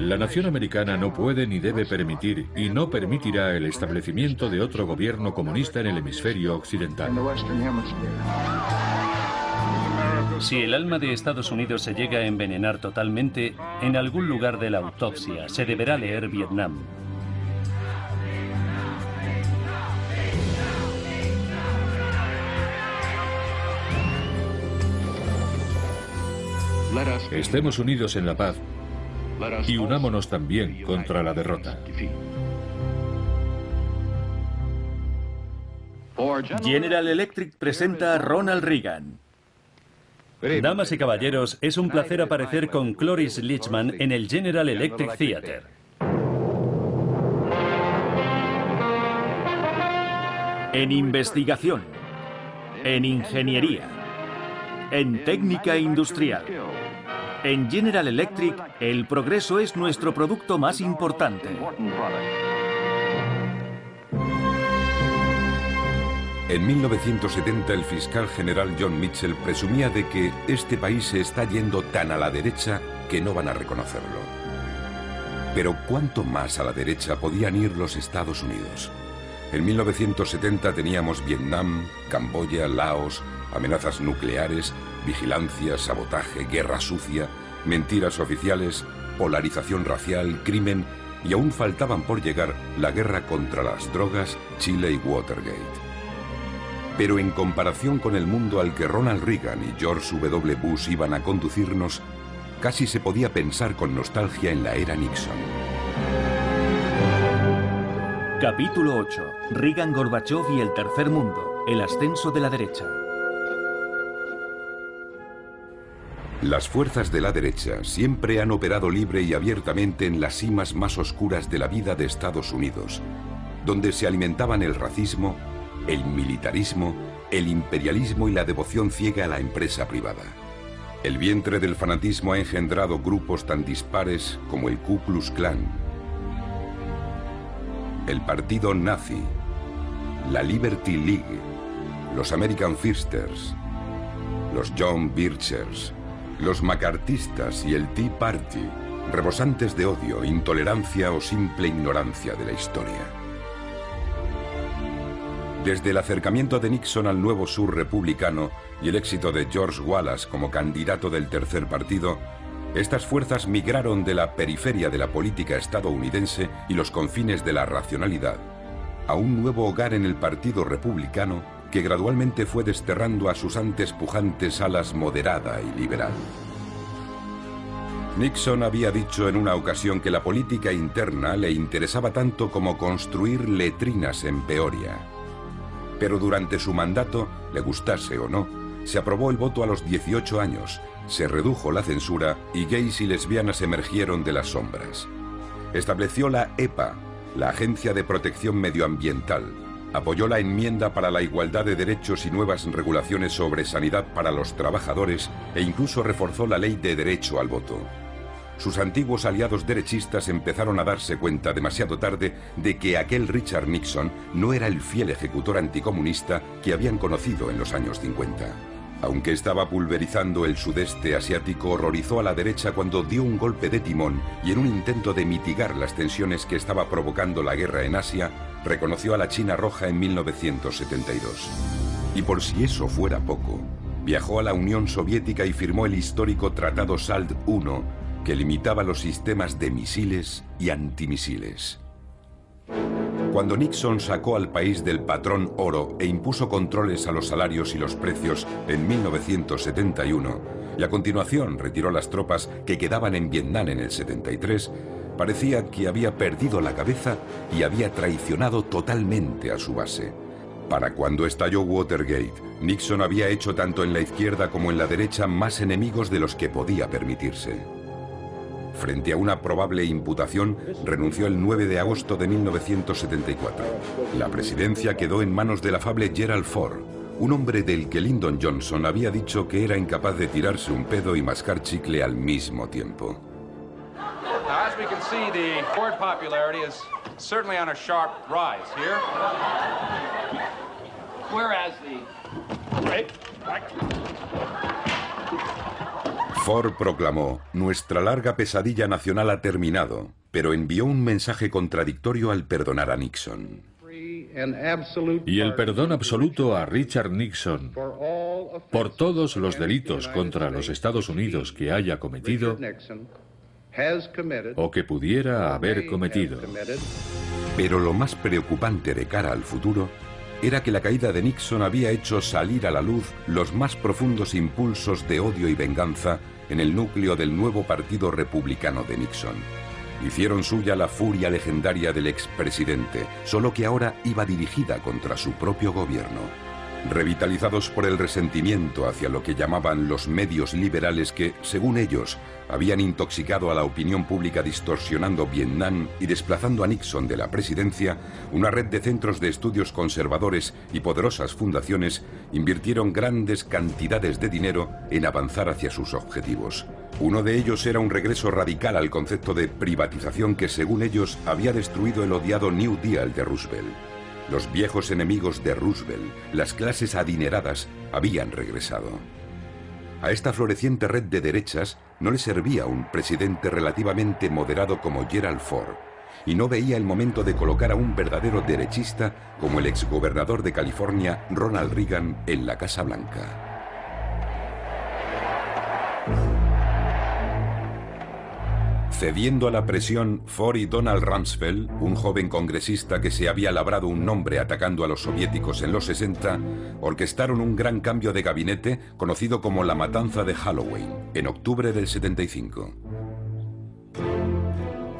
La nación americana no puede ni debe permitir y no permitirá el establecimiento de otro gobierno comunista en el hemisferio occidental. Si el alma de Estados Unidos se llega a envenenar totalmente, en algún lugar de la autopsia se deberá leer Vietnam. Estemos unidos en la paz y unámonos también contra la derrota. General Electric presenta a Ronald Reagan. Damas y caballeros, es un placer aparecer con Cloris Lichman en el General Electric Theater. En investigación, en ingeniería, en técnica industrial. En General Electric, el progreso es nuestro producto más importante. En 1970 el fiscal general John Mitchell presumía de que este país se está yendo tan a la derecha que no van a reconocerlo. Pero ¿cuánto más a la derecha podían ir los Estados Unidos? En 1970 teníamos Vietnam, Camboya, Laos, amenazas nucleares, vigilancia, sabotaje, guerra sucia, mentiras oficiales, polarización racial, crimen y aún faltaban por llegar la guerra contra las drogas, Chile y Watergate. Pero en comparación con el mundo al que Ronald Reagan y George W. Bush iban a conducirnos, casi se podía pensar con nostalgia en la era Nixon. Capítulo 8. Reagan Gorbachev y el tercer mundo. El ascenso de la derecha. Las fuerzas de la derecha siempre han operado libre y abiertamente en las cimas más oscuras de la vida de Estados Unidos, donde se alimentaban el racismo, el militarismo, el imperialismo y la devoción ciega a la empresa privada. El vientre del fanatismo ha engendrado grupos tan dispares como el Ku Klux Klan, el partido nazi, la Liberty League, los American Firsters, los John Birchers, los macartistas y el Tea Party, rebosantes de odio, intolerancia o simple ignorancia de la historia. Desde el acercamiento de Nixon al nuevo sur republicano y el éxito de George Wallace como candidato del tercer partido, estas fuerzas migraron de la periferia de la política estadounidense y los confines de la racionalidad a un nuevo hogar en el Partido Republicano que gradualmente fue desterrando a sus antes pujantes alas moderada y liberal. Nixon había dicho en una ocasión que la política interna le interesaba tanto como construir letrinas en Peoria. Pero durante su mandato, le gustase o no, se aprobó el voto a los 18 años, se redujo la censura y gays y lesbianas emergieron de las sombras. Estableció la EPA, la Agencia de Protección Medioambiental, apoyó la enmienda para la igualdad de derechos y nuevas regulaciones sobre sanidad para los trabajadores e incluso reforzó la ley de derecho al voto. Sus antiguos aliados derechistas empezaron a darse cuenta demasiado tarde de que aquel Richard Nixon no era el fiel ejecutor anticomunista que habían conocido en los años 50. Aunque estaba pulverizando el sudeste asiático, horrorizó a la derecha cuando dio un golpe de timón y en un intento de mitigar las tensiones que estaba provocando la guerra en Asia, reconoció a la China Roja en 1972. Y por si eso fuera poco, viajó a la Unión Soviética y firmó el histórico Tratado SALT I, que limitaba los sistemas de misiles y antimisiles. Cuando Nixon sacó al país del patrón oro e impuso controles a los salarios y los precios en 1971, y a continuación retiró las tropas que quedaban en Vietnam en el 73, parecía que había perdido la cabeza y había traicionado totalmente a su base. Para cuando estalló Watergate, Nixon había hecho tanto en la izquierda como en la derecha más enemigos de los que podía permitirse. Frente a una probable imputación, renunció el 9 de agosto de 1974. La presidencia quedó en manos del afable Gerald Ford, un hombre del que Lyndon Johnson había dicho que era incapaz de tirarse un pedo y mascar chicle al mismo tiempo. As the Ford. Ford proclamó, nuestra larga pesadilla nacional ha terminado, pero envió un mensaje contradictorio al perdonar a Nixon. Y el perdón absoluto a Richard Nixon por todos los delitos contra los Estados Unidos que haya cometido o que pudiera haber cometido. Pero lo más preocupante de cara al futuro era que la caída de Nixon había hecho salir a la luz los más profundos impulsos de odio y venganza en el núcleo del nuevo Partido Republicano de Nixon. Hicieron suya la furia legendaria del expresidente, solo que ahora iba dirigida contra su propio gobierno. Revitalizados por el resentimiento hacia lo que llamaban los medios liberales que, según ellos, habían intoxicado a la opinión pública distorsionando Vietnam y desplazando a Nixon de la presidencia, una red de centros de estudios conservadores y poderosas fundaciones invirtieron grandes cantidades de dinero en avanzar hacia sus objetivos. Uno de ellos era un regreso radical al concepto de privatización que, según ellos, había destruido el odiado New Deal de Roosevelt. Los viejos enemigos de Roosevelt, las clases adineradas, habían regresado. A esta floreciente red de derechas no le servía un presidente relativamente moderado como Gerald Ford, y no veía el momento de colocar a un verdadero derechista como el exgobernador de California, Ronald Reagan, en la Casa Blanca. Cediendo a la presión, Ford y Donald Rumsfeld, un joven congresista que se había labrado un nombre atacando a los soviéticos en los 60, orquestaron un gran cambio de gabinete conocido como la Matanza de Halloween, en octubre del 75.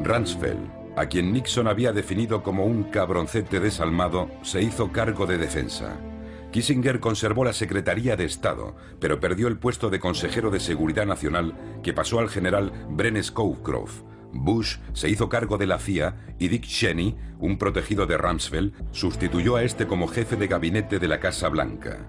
Rumsfeld, a quien Nixon había definido como un cabroncete desalmado, se hizo cargo de defensa. Kissinger conservó la Secretaría de Estado, pero perdió el puesto de consejero de Seguridad Nacional que pasó al general Bren Scowcroft. Bush se hizo cargo de la CIA y Dick Cheney, un protegido de Rumsfeld, sustituyó a este como jefe de gabinete de la Casa Blanca.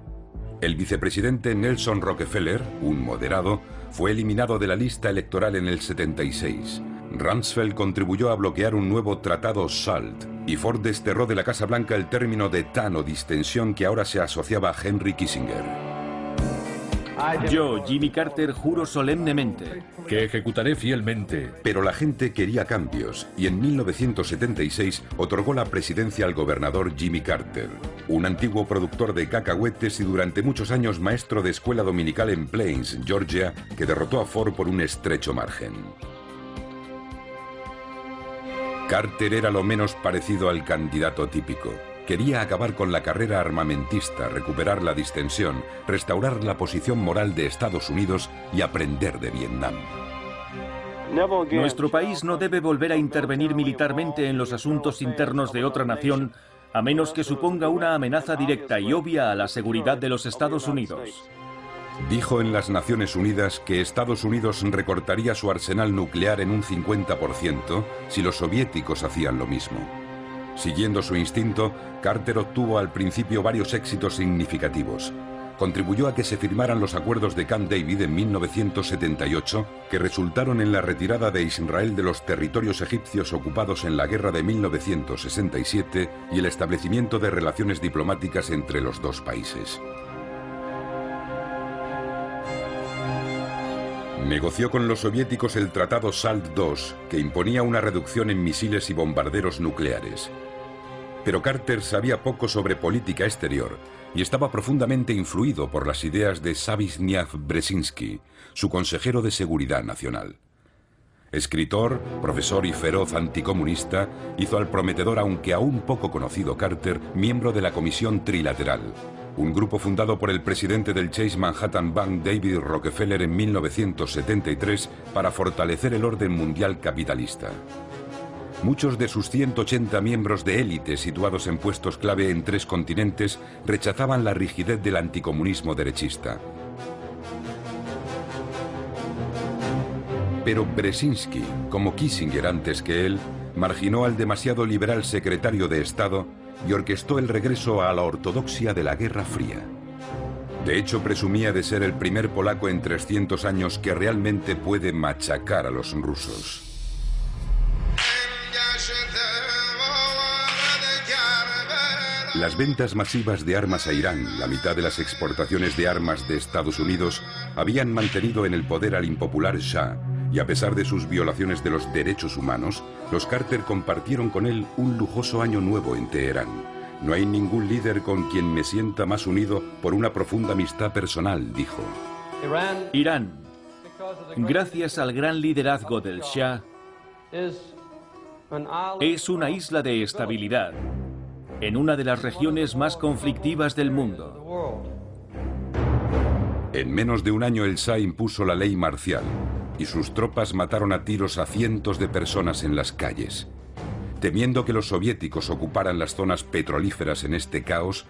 El vicepresidente Nelson Rockefeller, un moderado, fue eliminado de la lista electoral en el 76. Rumsfeld contribuyó a bloquear un nuevo tratado SALT y Ford desterró de la Casa Blanca el término de TAN o distensión que ahora se asociaba a Henry Kissinger. Yo, Jimmy Carter, juro solemnemente que ejecutaré fielmente. Pero la gente quería cambios y en 1976 otorgó la presidencia al gobernador Jimmy Carter, un antiguo productor de cacahuetes y durante muchos años maestro de escuela dominical en Plains, Georgia, que derrotó a Ford por un estrecho margen. Carter era lo menos parecido al candidato típico. Quería acabar con la carrera armamentista, recuperar la distensión, restaurar la posición moral de Estados Unidos y aprender de Vietnam. Nuestro país no debe volver a intervenir militarmente en los asuntos internos de otra nación a menos que suponga una amenaza directa y obvia a la seguridad de los Estados Unidos. Dijo en las Naciones Unidas que Estados Unidos recortaría su arsenal nuclear en un 50% si los soviéticos hacían lo mismo. Siguiendo su instinto, Carter obtuvo al principio varios éxitos significativos. Contribuyó a que se firmaran los acuerdos de Camp David en 1978, que resultaron en la retirada de Israel de los territorios egipcios ocupados en la guerra de 1967 y el establecimiento de relaciones diplomáticas entre los dos países. Negoció con los soviéticos el Tratado SALT II, que imponía una reducción en misiles y bombarderos nucleares. Pero Carter sabía poco sobre política exterior y estaba profundamente influido por las ideas de Savizhniak Brzezinski, su consejero de Seguridad Nacional. Escritor, profesor y feroz anticomunista, hizo al prometedor, aunque aún poco conocido Carter, miembro de la Comisión Trilateral, un grupo fundado por el presidente del Chase Manhattan Bank David Rockefeller en 1973 para fortalecer el orden mundial capitalista. Muchos de sus 180 miembros de élite situados en puestos clave en tres continentes rechazaban la rigidez del anticomunismo derechista. Pero Brzezinski, como Kissinger antes que él, marginó al demasiado liberal secretario de Estado y orquestó el regreso a la ortodoxia de la Guerra Fría. De hecho, presumía de ser el primer polaco en 300 años que realmente puede machacar a los rusos. Las ventas masivas de armas a Irán, la mitad de las exportaciones de armas de Estados Unidos, habían mantenido en el poder al impopular Shah, y a pesar de sus violaciones de los derechos humanos, los Carter compartieron con él un lujoso año nuevo en Teherán. No hay ningún líder con quien me sienta más unido por una profunda amistad personal, dijo. Irán, gracias al gran liderazgo del Shah, es una isla de estabilidad en una de las regiones más conflictivas del mundo. En menos de un año el Shah impuso la ley marcial y sus tropas mataron a tiros a cientos de personas en las calles. Temiendo que los soviéticos ocuparan las zonas petrolíferas en este caos,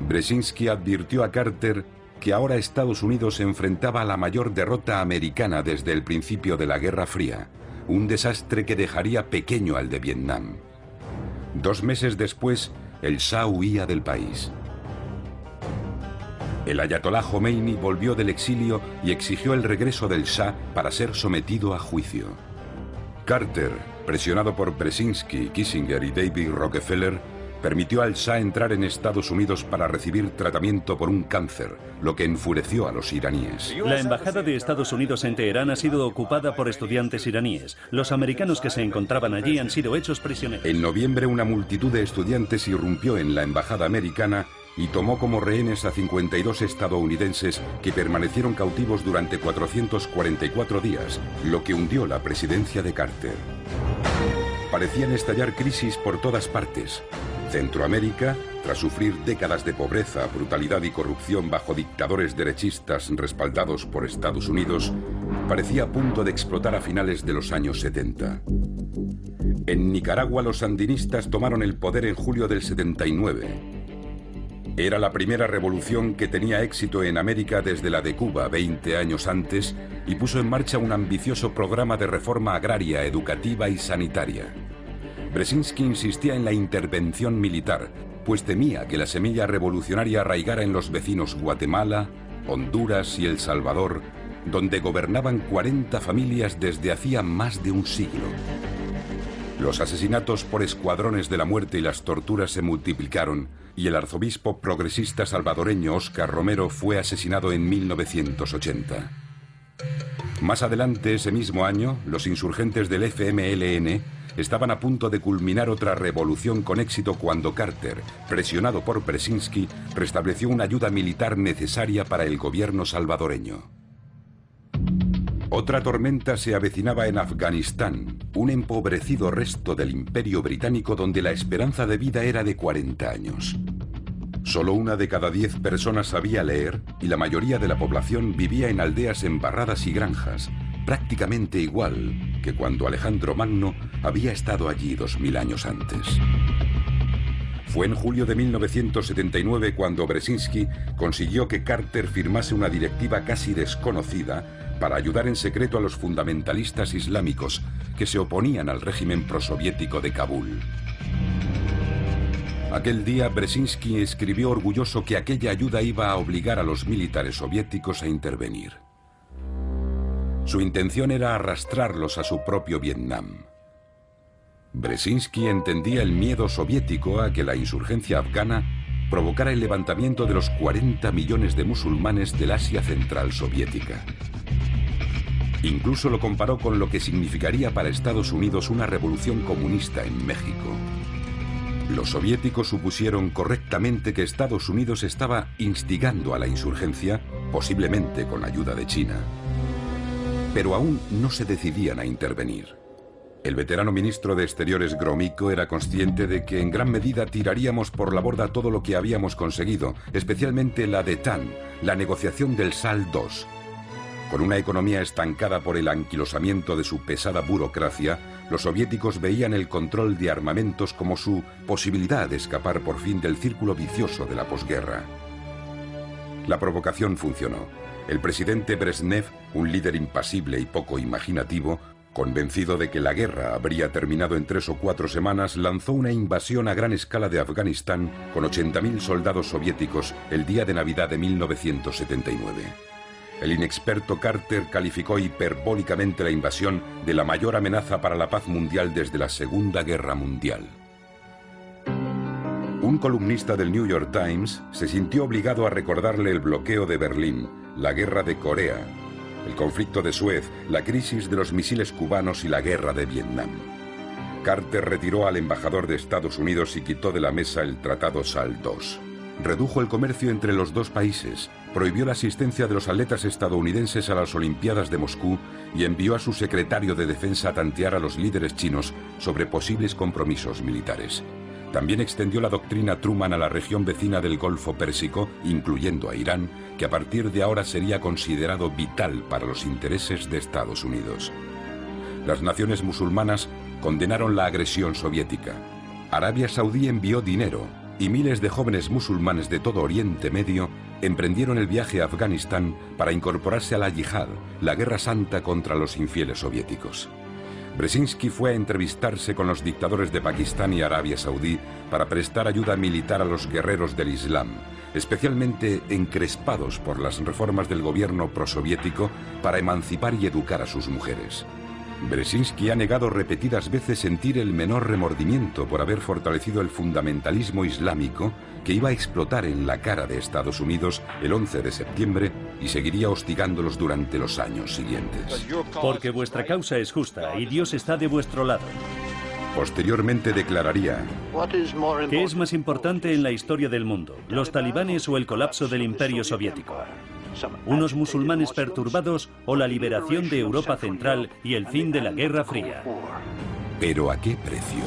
Brzezinski advirtió a Carter que ahora Estados Unidos se enfrentaba a la mayor derrota americana desde el principio de la Guerra Fría, un desastre que dejaría pequeño al de Vietnam. Dos meses después, el Shah huía del país. El ayatolá Khomeini volvió del exilio y exigió el regreso del Shah para ser sometido a juicio. Carter, presionado por Brzezinski, Kissinger y David Rockefeller, permitió al Shah entrar en Estados Unidos para recibir tratamiento por un cáncer, lo que enfureció a los iraníes. La embajada de Estados Unidos en Teherán ha sido ocupada por estudiantes iraníes. Los americanos que se encontraban allí han sido hechos prisioneros. En noviembre una multitud de estudiantes irrumpió en la embajada americana y tomó como rehenes a 52 estadounidenses que permanecieron cautivos durante 444 días, lo que hundió la presidencia de Carter. Parecían estallar crisis por todas partes. Centroamérica, tras sufrir décadas de pobreza, brutalidad y corrupción bajo dictadores derechistas respaldados por Estados Unidos, parecía a punto de explotar a finales de los años 70. En Nicaragua los sandinistas tomaron el poder en julio del 79. Era la primera revolución que tenía éxito en América desde la de Cuba 20 años antes y puso en marcha un ambicioso programa de reforma agraria, educativa y sanitaria. Brzezinski insistía en la intervención militar, pues temía que la semilla revolucionaria arraigara en los vecinos Guatemala, Honduras y El Salvador, donde gobernaban 40 familias desde hacía más de un siglo. Los asesinatos por escuadrones de la muerte y las torturas se multiplicaron y el arzobispo progresista salvadoreño Oscar Romero fue asesinado en 1980. Más adelante ese mismo año, los insurgentes del FMLN estaban a punto de culminar otra revolución con éxito cuando Carter, presionado por Brzezinski, restableció una ayuda militar necesaria para el gobierno salvadoreño. Otra tormenta se avecinaba en Afganistán, un empobrecido resto del imperio británico donde la esperanza de vida era de 40 años. Solo una de cada diez personas sabía leer y la mayoría de la población vivía en aldeas embarradas y granjas, prácticamente igual que cuando Alejandro Magno había estado allí dos mil años antes. Fue en julio de 1979 cuando Brzezinski consiguió que Carter firmase una directiva casi desconocida para ayudar en secreto a los fundamentalistas islámicos que se oponían al régimen prosoviético de Kabul. Aquel día Brzezinski escribió orgulloso que aquella ayuda iba a obligar a los militares soviéticos a intervenir. Su intención era arrastrarlos a su propio Vietnam. Brzezinski entendía el miedo soviético a que la insurgencia afgana provocara el levantamiento de los 40 millones de musulmanes del Asia Central soviética. Incluso lo comparó con lo que significaría para Estados Unidos una revolución comunista en México. Los soviéticos supusieron correctamente que Estados Unidos estaba instigando a la insurgencia, posiblemente con ayuda de China pero aún no se decidían a intervenir. El veterano ministro de Exteriores Gromyko era consciente de que en gran medida tiraríamos por la borda todo lo que habíamos conseguido, especialmente la de TAN, la negociación del SAL II. Con una economía estancada por el anquilosamiento de su pesada burocracia, los soviéticos veían el control de armamentos como su posibilidad de escapar por fin del círculo vicioso de la posguerra. La provocación funcionó. El presidente Brezhnev, un líder impasible y poco imaginativo, convencido de que la guerra habría terminado en tres o cuatro semanas, lanzó una invasión a gran escala de Afganistán con 80.000 soldados soviéticos el día de Navidad de 1979. El inexperto Carter calificó hiperbólicamente la invasión de la mayor amenaza para la paz mundial desde la Segunda Guerra Mundial. Un columnista del New York Times se sintió obligado a recordarle el bloqueo de Berlín, la guerra de Corea, el conflicto de Suez, la crisis de los misiles cubanos y la guerra de Vietnam. Carter retiró al embajador de Estados Unidos y quitó de la mesa el Tratado SAL II. Redujo el comercio entre los dos países, prohibió la asistencia de los atletas estadounidenses a las Olimpiadas de Moscú y envió a su secretario de Defensa a tantear a los líderes chinos sobre posibles compromisos militares. También extendió la doctrina Truman a la región vecina del Golfo Pérsico, incluyendo a Irán, que a partir de ahora sería considerado vital para los intereses de Estados Unidos. Las naciones musulmanas condenaron la agresión soviética. Arabia Saudí envió dinero, y miles de jóvenes musulmanes de todo Oriente Medio emprendieron el viaje a Afganistán para incorporarse a la yihad, la guerra santa contra los infieles soviéticos. Brzezinski fue a entrevistarse con los dictadores de Pakistán y Arabia Saudí para prestar ayuda militar a los guerreros del Islam, especialmente encrespados por las reformas del gobierno prosoviético para emancipar y educar a sus mujeres. Brzezinski ha negado repetidas veces sentir el menor remordimiento por haber fortalecido el fundamentalismo islámico que iba a explotar en la cara de Estados Unidos el 11 de septiembre y seguiría hostigándolos durante los años siguientes. Porque vuestra causa es justa y Dios está de vuestro lado. Posteriormente declararía, ¿qué es más importante en la historia del mundo, los talibanes o el colapso del imperio soviético? Unos musulmanes perturbados o la liberación de Europa Central y el fin de la Guerra Fría. Pero ¿a qué precio?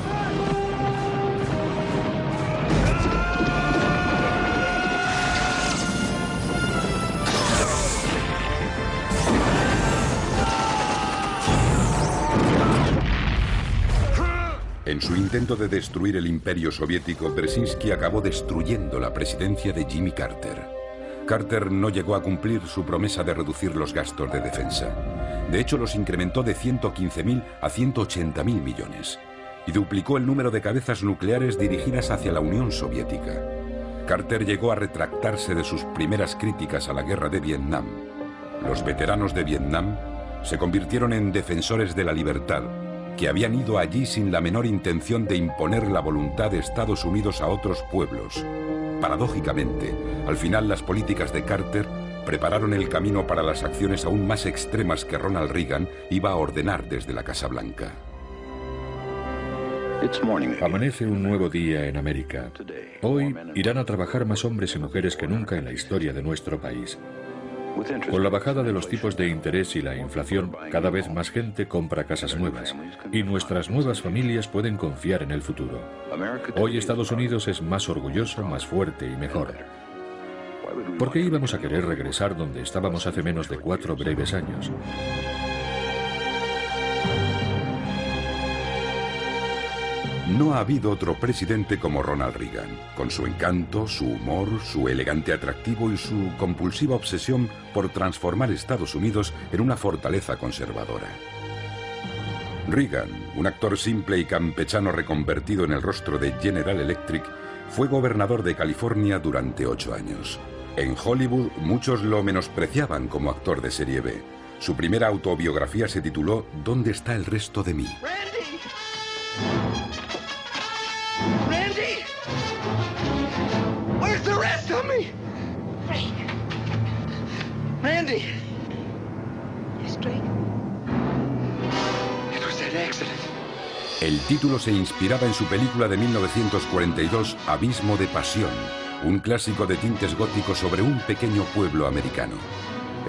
En su intento de destruir el imperio soviético, Brzezinski acabó destruyendo la presidencia de Jimmy Carter. Carter no llegó a cumplir su promesa de reducir los gastos de defensa. De hecho, los incrementó de 115.000 a 180.000 millones y duplicó el número de cabezas nucleares dirigidas hacia la Unión Soviética. Carter llegó a retractarse de sus primeras críticas a la guerra de Vietnam. Los veteranos de Vietnam se convirtieron en defensores de la libertad, que habían ido allí sin la menor intención de imponer la voluntad de Estados Unidos a otros pueblos. Paradójicamente, al final las políticas de Carter prepararon el camino para las acciones aún más extremas que Ronald Reagan iba a ordenar desde la Casa Blanca. Amanece un nuevo día en América. Hoy irán a trabajar más hombres y mujeres que nunca en la historia de nuestro país. Con la bajada de los tipos de interés y la inflación, cada vez más gente compra casas nuevas y nuestras nuevas familias pueden confiar en el futuro. Hoy Estados Unidos es más orgulloso, más fuerte y mejor. ¿Por qué íbamos a querer regresar donde estábamos hace menos de cuatro breves años? No ha habido otro presidente como Ronald Reagan, con su encanto, su humor, su elegante atractivo y su compulsiva obsesión por transformar Estados Unidos en una fortaleza conservadora. Reagan, un actor simple y campechano reconvertido en el rostro de General Electric, fue gobernador de California durante ocho años. En Hollywood muchos lo menospreciaban como actor de serie B. Su primera autobiografía se tituló ¿Dónde está el resto de mí? El título se inspiraba en su película de 1942, Abismo de Pasión, un clásico de tintes góticos sobre un pequeño pueblo americano.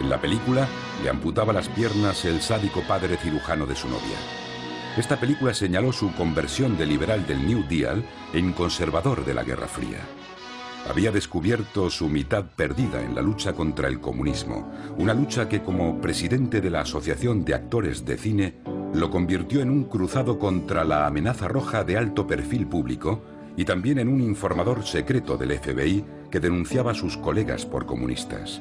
En la película le amputaba las piernas el sádico padre cirujano de su novia. Esta película señaló su conversión de liberal del New Deal en conservador de la Guerra Fría había descubierto su mitad perdida en la lucha contra el comunismo, una lucha que como presidente de la Asociación de Actores de Cine lo convirtió en un cruzado contra la amenaza roja de alto perfil público y también en un informador secreto del FBI que denunciaba a sus colegas por comunistas.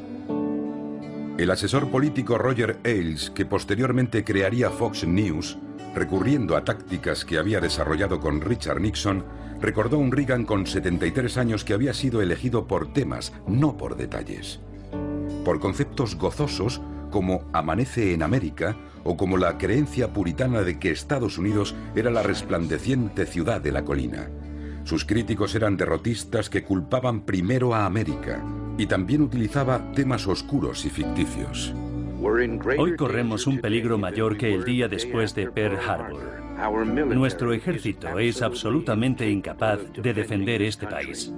El asesor político Roger Ailes, que posteriormente crearía Fox News, recurriendo a tácticas que había desarrollado con Richard Nixon, recordó un Reagan con 73 años que había sido elegido por temas, no por detalles. Por conceptos gozosos como Amanece en América o como la creencia puritana de que Estados Unidos era la resplandeciente ciudad de la colina. Sus críticos eran derrotistas que culpaban primero a América y también utilizaba temas oscuros y ficticios. Hoy corremos un peligro mayor que el día después de Pearl Harbor. Nuestro ejército es absolutamente incapaz de defender este país.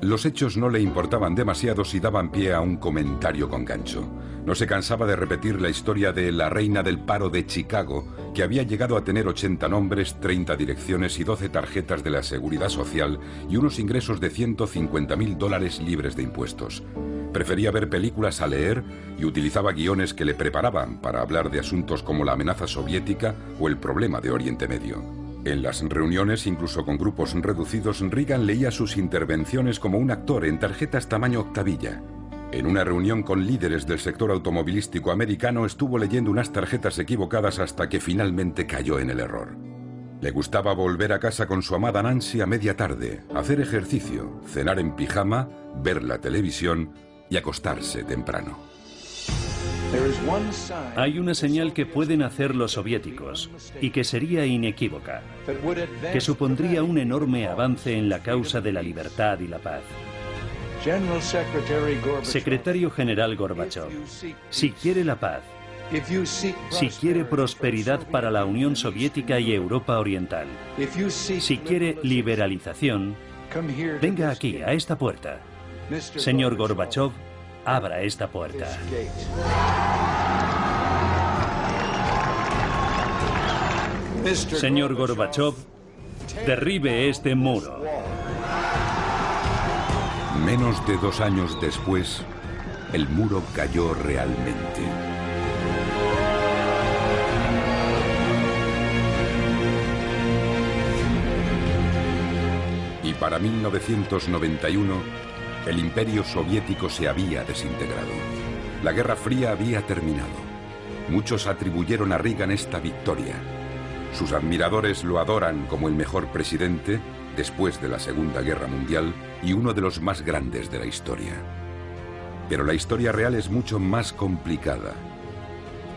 Los hechos no le importaban demasiado si daban pie a un comentario con gancho. No se cansaba de repetir la historia de la reina del paro de Chicago, que había llegado a tener 80 nombres, 30 direcciones y 12 tarjetas de la seguridad social y unos ingresos de 150 mil dólares libres de impuestos. Prefería ver películas a leer y utilizaba guiones que le preparaban para hablar de asuntos como la amenaza soviética o el problema de Oriente Medio. En las reuniones, incluso con grupos reducidos, Reagan leía sus intervenciones como un actor en tarjetas tamaño octavilla. En una reunión con líderes del sector automovilístico americano estuvo leyendo unas tarjetas equivocadas hasta que finalmente cayó en el error. Le gustaba volver a casa con su amada Nancy a media tarde, hacer ejercicio, cenar en pijama, ver la televisión y acostarse temprano. Hay una señal que pueden hacer los soviéticos y que sería inequívoca, que supondría un enorme avance en la causa de la libertad y la paz. Secretario General Gorbachev, si quiere la paz, si quiere prosperidad para la Unión Soviética y Europa Oriental, si quiere liberalización, venga aquí, a esta puerta. Señor Gorbachev, abra esta puerta. Señor Gorbachev, derribe este muro. Menos de dos años después, el muro cayó realmente. Y para 1991, el imperio soviético se había desintegrado. La Guerra Fría había terminado. Muchos atribuyeron a Reagan esta victoria. Sus admiradores lo adoran como el mejor presidente después de la Segunda Guerra Mundial y uno de los más grandes de la historia. Pero la historia real es mucho más complicada.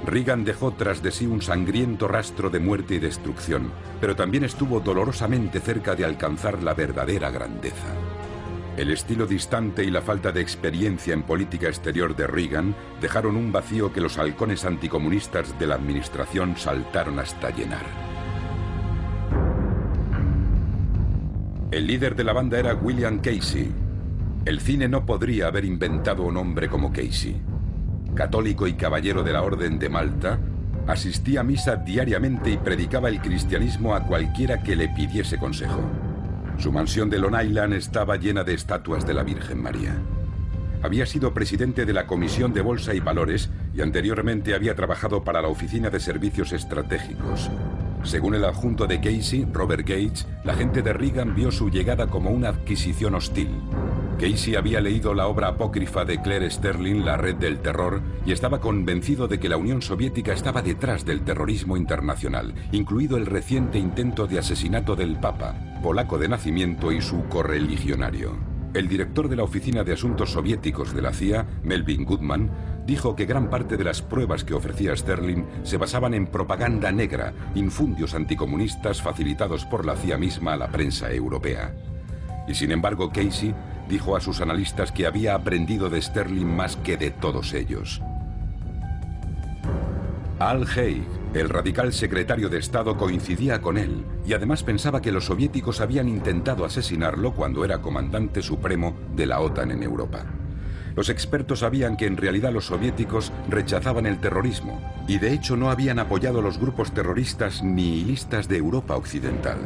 Reagan dejó tras de sí un sangriento rastro de muerte y destrucción, pero también estuvo dolorosamente cerca de alcanzar la verdadera grandeza. El estilo distante y la falta de experiencia en política exterior de Reagan dejaron un vacío que los halcones anticomunistas de la administración saltaron hasta llenar. El líder de la banda era William Casey. El cine no podría haber inventado un hombre como Casey. Católico y caballero de la Orden de Malta, asistía a misa diariamente y predicaba el cristianismo a cualquiera que le pidiese consejo. Su mansión de Long Island estaba llena de estatuas de la Virgen María. Había sido presidente de la Comisión de Bolsa y Valores y anteriormente había trabajado para la Oficina de Servicios Estratégicos. Según el adjunto de Casey, Robert Gates, la gente de Reagan vio su llegada como una adquisición hostil. Casey había leído la obra apócrifa de Claire Sterling, La Red del Terror, y estaba convencido de que la Unión Soviética estaba detrás del terrorismo internacional, incluido el reciente intento de asesinato del Papa, polaco de nacimiento y su correligionario. El director de la Oficina de Asuntos Soviéticos de la CIA, Melvin Goodman, dijo que gran parte de las pruebas que ofrecía Sterling se basaban en propaganda negra, infundios anticomunistas facilitados por la CIA misma a la prensa europea. Y sin embargo, Casey dijo a sus analistas que había aprendido de Sterling más que de todos ellos. Al Haig, el radical secretario de Estado, coincidía con él y además pensaba que los soviéticos habían intentado asesinarlo cuando era comandante supremo de la OTAN en Europa. Los expertos sabían que en realidad los soviéticos rechazaban el terrorismo y de hecho no habían apoyado los grupos terroristas nihilistas de Europa Occidental.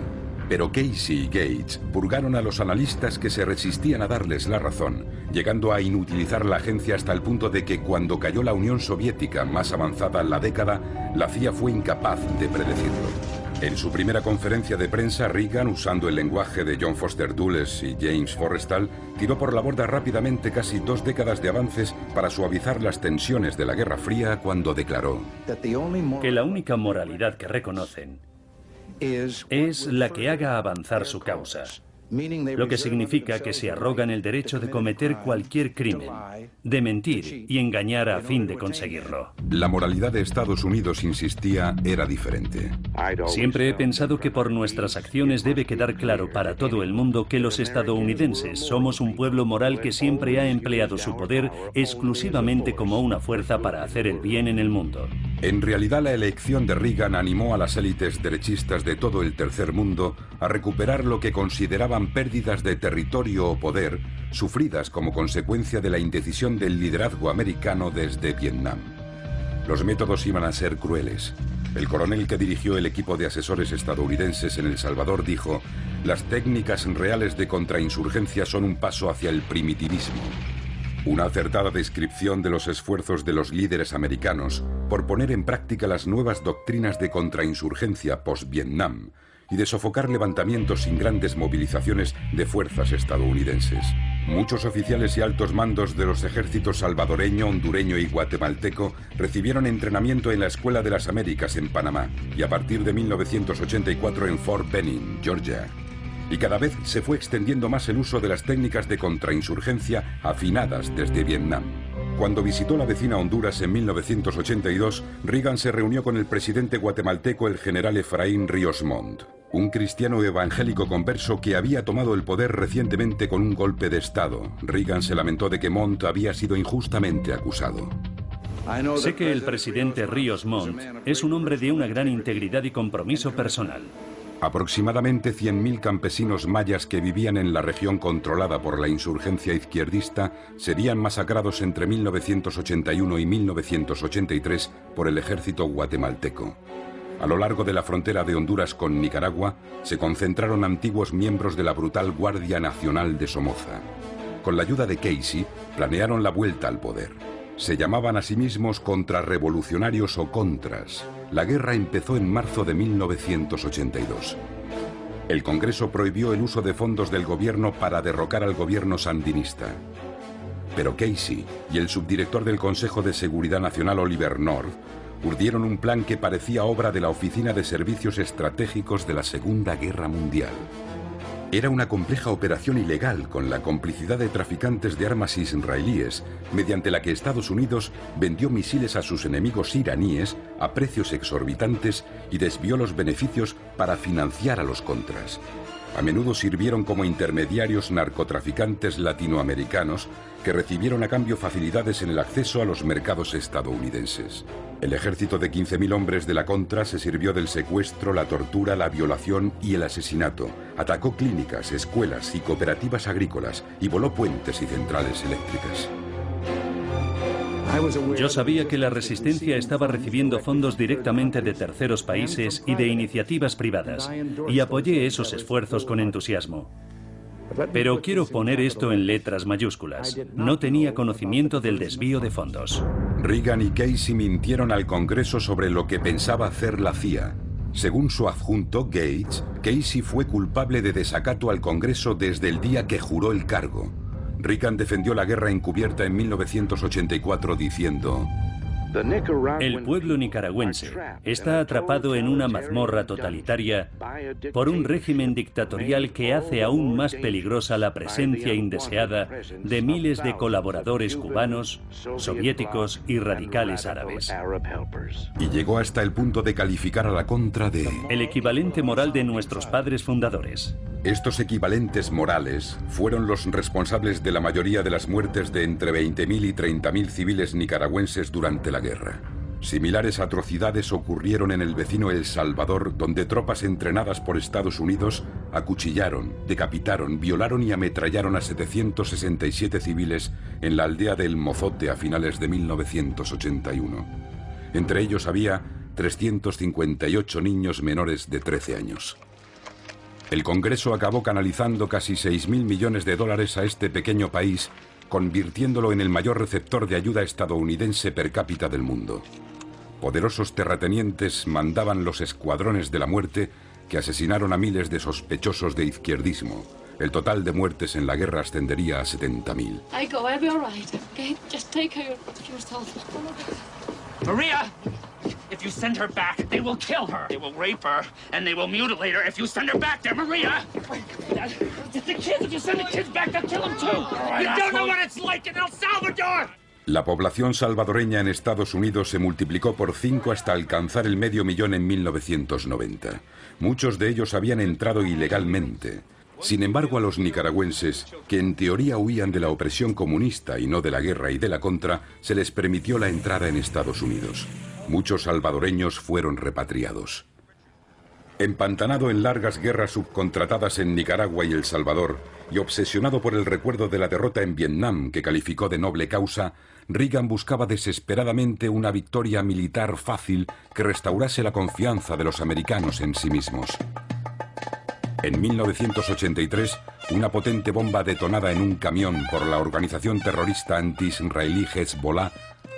Pero Casey y Gates purgaron a los analistas que se resistían a darles la razón, llegando a inutilizar la agencia hasta el punto de que cuando cayó la Unión Soviética más avanzada en la década, la CIA fue incapaz de predecirlo. En su primera conferencia de prensa, Reagan, usando el lenguaje de John Foster Dulles y James Forrestal, tiró por la borda rápidamente casi dos décadas de avances para suavizar las tensiones de la Guerra Fría cuando declaró que la única moralidad que reconocen es la que haga avanzar su causa. lo que significa que se arrogan el derecho de cometer cualquier crimen, de mentir y engañar a fin de conseguirlo. La moralidad de Estados Unidos, insistía, era diferente. Siempre he pensado que por nuestras acciones debe quedar claro para todo el mundo que los estadounidenses somos un pueblo moral que siempre ha empleado su poder exclusivamente como una fuerza para hacer el bien en el mundo. En realidad la elección de Reagan animó a las élites derechistas de todo el tercer mundo a recuperar lo que consideraban pérdidas de territorio o poder sufridas como consecuencia de la indecisión del liderazgo americano desde Vietnam. Los métodos iban a ser crueles. El coronel que dirigió el equipo de asesores estadounidenses en El Salvador dijo, las técnicas reales de contrainsurgencia son un paso hacia el primitivismo. Una acertada descripción de los esfuerzos de los líderes americanos por poner en práctica las nuevas doctrinas de contrainsurgencia post-Vietnam y de sofocar levantamientos sin grandes movilizaciones de fuerzas estadounidenses. Muchos oficiales y altos mandos de los ejércitos salvadoreño, hondureño y guatemalteco recibieron entrenamiento en la Escuela de las Américas en Panamá y a partir de 1984 en Fort Benning, Georgia. Y cada vez se fue extendiendo más el uso de las técnicas de contrainsurgencia afinadas desde Vietnam. Cuando visitó la vecina Honduras en 1982, Reagan se reunió con el presidente guatemalteco el general Efraín Ríos Montt, un cristiano evangélico converso que había tomado el poder recientemente con un golpe de Estado. Reagan se lamentó de que Montt había sido injustamente acusado. Sé que el presidente Ríos Montt es un hombre de una gran integridad y compromiso personal. Aproximadamente 100.000 campesinos mayas que vivían en la región controlada por la insurgencia izquierdista serían masacrados entre 1981 y 1983 por el ejército guatemalteco. A lo largo de la frontera de Honduras con Nicaragua se concentraron antiguos miembros de la brutal Guardia Nacional de Somoza. Con la ayuda de Casey, planearon la vuelta al poder. Se llamaban a sí mismos contrarrevolucionarios o contras. La guerra empezó en marzo de 1982. El Congreso prohibió el uso de fondos del gobierno para derrocar al gobierno sandinista. Pero Casey y el subdirector del Consejo de Seguridad Nacional Oliver North urdieron un plan que parecía obra de la Oficina de Servicios Estratégicos de la Segunda Guerra Mundial. Era una compleja operación ilegal con la complicidad de traficantes de armas israelíes, mediante la que Estados Unidos vendió misiles a sus enemigos iraníes a precios exorbitantes y desvió los beneficios para financiar a los contras. A menudo sirvieron como intermediarios narcotraficantes latinoamericanos que recibieron a cambio facilidades en el acceso a los mercados estadounidenses. El ejército de 15.000 hombres de la Contra se sirvió del secuestro, la tortura, la violación y el asesinato. Atacó clínicas, escuelas y cooperativas agrícolas y voló puentes y centrales eléctricas. Yo sabía que la resistencia estaba recibiendo fondos directamente de terceros países y de iniciativas privadas, y apoyé esos esfuerzos con entusiasmo. Pero quiero poner esto en letras mayúsculas. No tenía conocimiento del desvío de fondos. Reagan y Casey mintieron al Congreso sobre lo que pensaba hacer la CIA. Según su adjunto, Gates, Casey fue culpable de desacato al Congreso desde el día que juró el cargo. Reagan defendió la guerra encubierta en 1984 diciendo, el pueblo nicaragüense está atrapado en una mazmorra totalitaria por un régimen dictatorial que hace aún más peligrosa la presencia indeseada de miles de colaboradores cubanos, soviéticos y radicales árabes. Y llegó hasta el punto de calificar a la contra de... El equivalente moral de nuestros padres fundadores. Estos equivalentes morales fueron los responsables de la mayoría de las muertes de entre 20.000 y 30.000 civiles nicaragüenses durante la guerra. Similares atrocidades ocurrieron en el vecino El Salvador, donde tropas entrenadas por Estados Unidos acuchillaron, decapitaron, violaron y ametrallaron a 767 civiles en la aldea del Mozote a finales de 1981. Entre ellos había 358 niños menores de 13 años. El Congreso acabó canalizando casi 6.000 millones de dólares a este pequeño país, convirtiéndolo en el mayor receptor de ayuda estadounidense per cápita del mundo. Poderosos terratenientes mandaban los escuadrones de la muerte que asesinaron a miles de sospechosos de izquierdismo. El total de muertes en la guerra ascendería a 70.000. Maria, If you send her back, they will kill her. They will rape her, and they will mutilate her if you send her back there, Maria. The kids, if you send the kids back, they'll kill them too. you don't know what it's like in El Salvador. La población salvadoreña en Estados Unidos se multiplicó por cinco hasta alcanzar el medio millón en 1990. Muchos de ellos habían entrado ilegalmente. Sin embargo, a los nicaragüenses, que en teoría huían de la opresión comunista y no de la guerra y de la contra, se les permitió la entrada en Estados Unidos. Muchos salvadoreños fueron repatriados. Empantanado en largas guerras subcontratadas en Nicaragua y El Salvador, y obsesionado por el recuerdo de la derrota en Vietnam que calificó de noble causa, Reagan buscaba desesperadamente una victoria militar fácil que restaurase la confianza de los americanos en sí mismos. En 1983, una potente bomba detonada en un camión por la organización terrorista anti-israelí Hezbollah,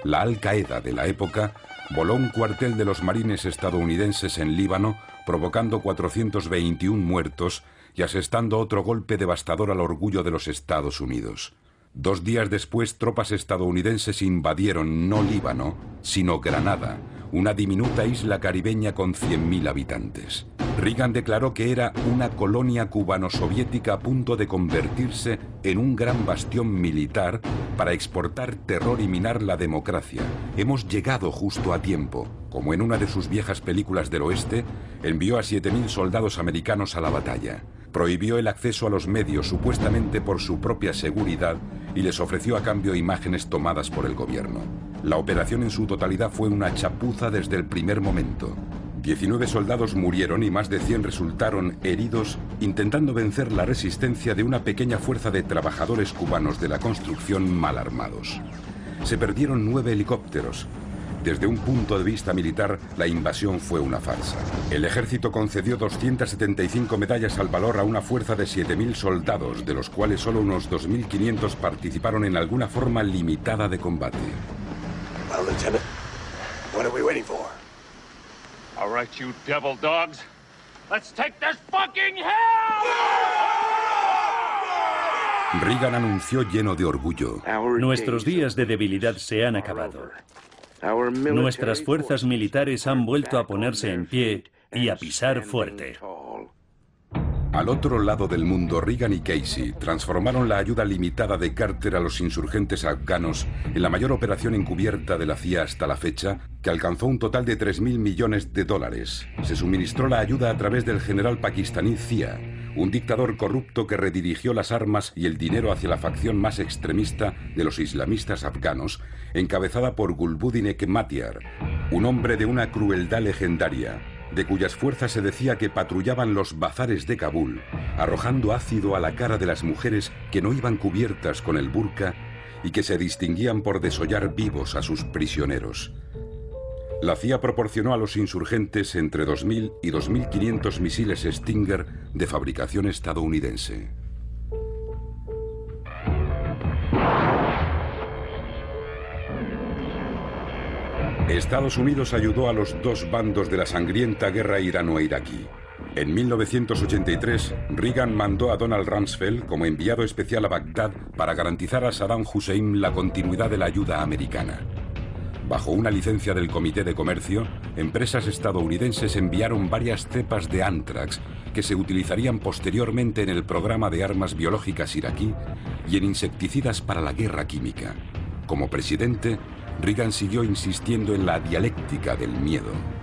la Al-Qaeda de la época, voló un cuartel de los marines estadounidenses en Líbano, provocando 421 muertos y asestando otro golpe devastador al orgullo de los Estados Unidos. Dos días después, tropas estadounidenses invadieron no Líbano, sino Granada, una diminuta isla caribeña con 100.000 habitantes. Reagan declaró que era una colonia cubano-soviética a punto de convertirse en un gran bastión militar para exportar terror y minar la democracia. Hemos llegado justo a tiempo. Como en una de sus viejas películas del oeste, envió a 7.000 soldados americanos a la batalla. Prohibió el acceso a los medios supuestamente por su propia seguridad y les ofreció a cambio imágenes tomadas por el gobierno. La operación en su totalidad fue una chapuza desde el primer momento. 19 soldados murieron y más de 100 resultaron heridos intentando vencer la resistencia de una pequeña fuerza de trabajadores cubanos de la construcción mal armados. Se perdieron nueve helicópteros. Desde un punto de vista militar, la invasión fue una farsa. El ejército concedió 275 medallas al valor a una fuerza de 7.000 soldados, de los cuales solo unos 2.500 participaron en alguna forma limitada de combate. All right, you devil dogs. Let's take this fucking hell! Reagan anunció lleno de orgullo. Nuestros días de debilidad se han acabado. Nuestras fuerzas militares han vuelto a ponerse en pie y a pisar fuerte. Al otro lado del mundo, Reagan y Casey transformaron la ayuda limitada de Carter a los insurgentes afganos en la mayor operación encubierta de la CIA hasta la fecha, que alcanzó un total de 3.000 millones de dólares. Se suministró la ayuda a través del general pakistaní Zia, un dictador corrupto que redirigió las armas y el dinero hacia la facción más extremista de los islamistas afganos, encabezada por Gulbuddin Ekmatyar, un hombre de una crueldad legendaria de cuyas fuerzas se decía que patrullaban los bazares de Kabul, arrojando ácido a la cara de las mujeres que no iban cubiertas con el burka y que se distinguían por desollar vivos a sus prisioneros. La CIA proporcionó a los insurgentes entre 2.000 y 2.500 misiles Stinger de fabricación estadounidense. Estados Unidos ayudó a los dos bandos de la sangrienta guerra irano-iraquí. En 1983, Reagan mandó a Donald Rumsfeld como enviado especial a Bagdad para garantizar a Saddam Hussein la continuidad de la ayuda americana. Bajo una licencia del Comité de Comercio, empresas estadounidenses enviaron varias cepas de anthrax que se utilizarían posteriormente en el programa de armas biológicas iraquí y en insecticidas para la guerra química. Como presidente, Reagan siguió insistiendo en la dialéctica del miedo.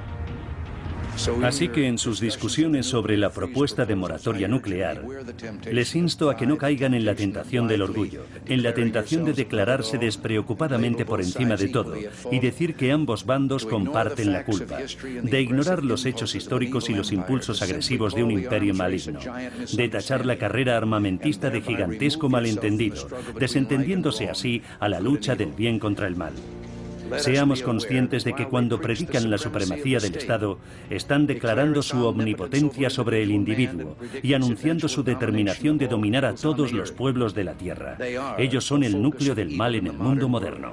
Así que en sus discusiones sobre la propuesta de moratoria nuclear, les insto a que no caigan en la tentación del orgullo, en la tentación de declararse despreocupadamente por encima de todo y decir que ambos bandos comparten la culpa, de ignorar los hechos históricos y los impulsos agresivos de un imperio maligno, de tachar la carrera armamentista de gigantesco malentendido, desentendiéndose así a la lucha del bien contra el mal. Seamos conscientes de que cuando predican la supremacía del Estado, están declarando su omnipotencia sobre el individuo y anunciando su determinación de dominar a todos los pueblos de la Tierra. Ellos son el núcleo del mal en el mundo moderno.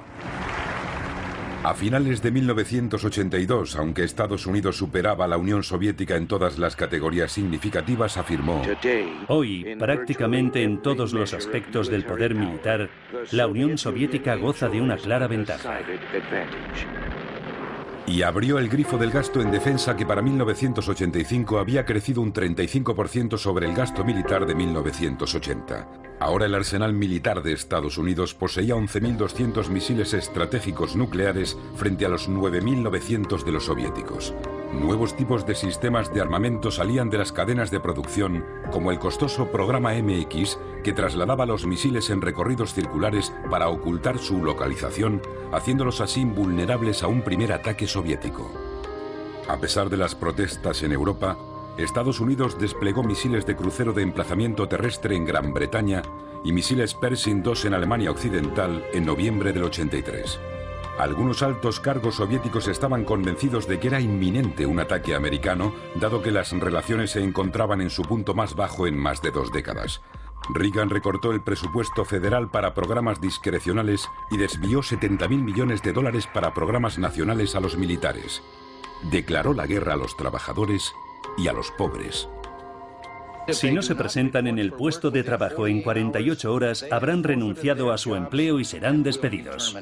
A finales de 1982, aunque Estados Unidos superaba a la Unión Soviética en todas las categorías significativas, afirmó, Hoy, prácticamente en todos los aspectos del poder militar, la Unión Soviética goza de una clara ventaja. Y abrió el grifo del gasto en defensa que para 1985 había crecido un 35% sobre el gasto militar de 1980. Ahora el arsenal militar de Estados Unidos poseía 11.200 misiles estratégicos nucleares frente a los 9.900 de los soviéticos. Nuevos tipos de sistemas de armamento salían de las cadenas de producción, como el costoso programa MX, que trasladaba los misiles en recorridos circulares para ocultar su localización, haciéndolos así invulnerables a un primer ataque soviético. A pesar de las protestas en Europa, Estados Unidos desplegó misiles de crucero de emplazamiento terrestre en Gran Bretaña y misiles Pershing II en Alemania Occidental en noviembre del 83. Algunos altos cargos soviéticos estaban convencidos de que era inminente un ataque americano, dado que las relaciones se encontraban en su punto más bajo en más de dos décadas. Reagan recortó el presupuesto federal para programas discrecionales y desvió 70.000 millones de dólares para programas nacionales a los militares. Declaró la guerra a los trabajadores y a los pobres. Si no se presentan en el puesto de trabajo en 48 horas, habrán renunciado a su empleo y serán despedidos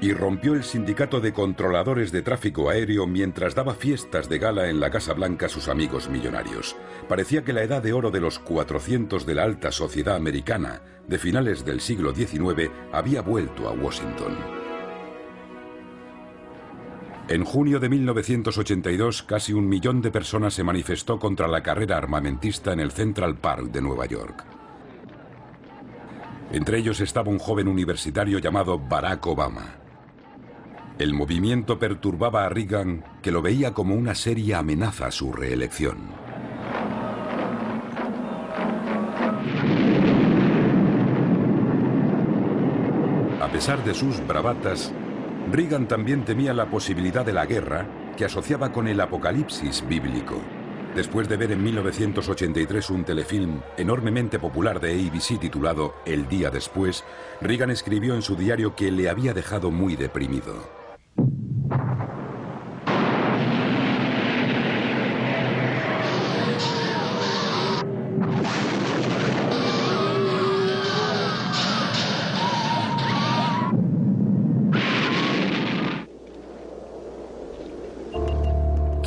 y rompió el sindicato de controladores de tráfico aéreo mientras daba fiestas de gala en la Casa Blanca a sus amigos millonarios. Parecía que la edad de oro de los 400 de la alta sociedad americana de finales del siglo XIX había vuelto a Washington. En junio de 1982, casi un millón de personas se manifestó contra la carrera armamentista en el Central Park de Nueva York. Entre ellos estaba un joven universitario llamado Barack Obama. El movimiento perturbaba a Reagan, que lo veía como una seria amenaza a su reelección. A pesar de sus bravatas, Reagan también temía la posibilidad de la guerra que asociaba con el apocalipsis bíblico. Después de ver en 1983 un telefilm enormemente popular de ABC titulado El día después, Reagan escribió en su diario que le había dejado muy deprimido.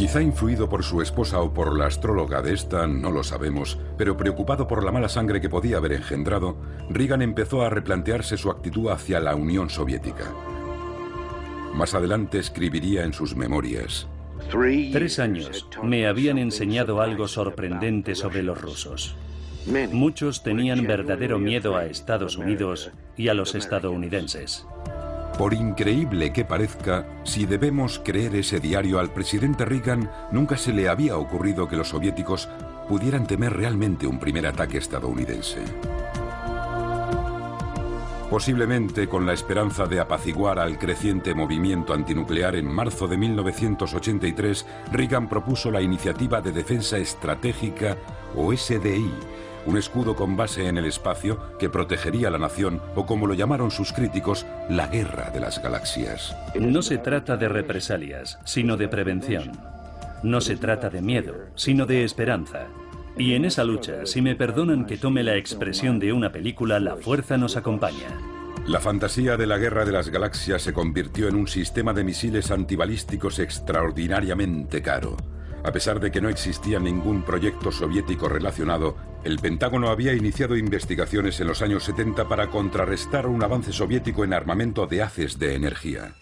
Quizá influido por su esposa o por la astróloga de esta, no lo sabemos, pero preocupado por la mala sangre que podía haber engendrado, Reagan empezó a replantearse su actitud hacia la Unión Soviética. Más adelante escribiría en sus memorias. Tres años me habían enseñado algo sorprendente sobre los rusos. Muchos tenían verdadero miedo a Estados Unidos y a los estadounidenses. Por increíble que parezca, si debemos creer ese diario al presidente Reagan, nunca se le había ocurrido que los soviéticos pudieran temer realmente un primer ataque estadounidense. Posiblemente con la esperanza de apaciguar al creciente movimiento antinuclear en marzo de 1983, Reagan propuso la Iniciativa de Defensa Estratégica o SDI, un escudo con base en el espacio que protegería a la nación o como lo llamaron sus críticos, la guerra de las galaxias. No se trata de represalias, sino de prevención. No se trata de miedo, sino de esperanza. Y en esa lucha, si me perdonan que tome la expresión de una película, la fuerza nos acompaña. La fantasía de la guerra de las galaxias se convirtió en un sistema de misiles antibalísticos extraordinariamente caro. A pesar de que no existía ningún proyecto soviético relacionado, el Pentágono había iniciado investigaciones en los años 70 para contrarrestar un avance soviético en armamento de haces de energía.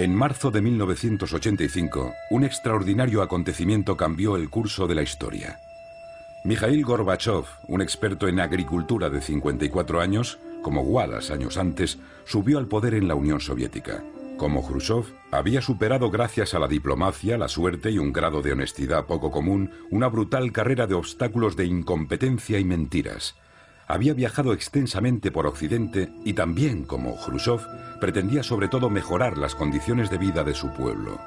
En marzo de 1985, un extraordinario acontecimiento cambió el curso de la historia. Mikhail Gorbachev, un experto en agricultura de 54 años, como Wallace años antes, subió al poder en la Unión Soviética. Como Khrushchev, había superado gracias a la diplomacia, la suerte y un grado de honestidad poco común una brutal carrera de obstáculos de incompetencia y mentiras había viajado extensamente por Occidente y también, como Khrushchev, pretendía sobre todo mejorar las condiciones de vida de su pueblo.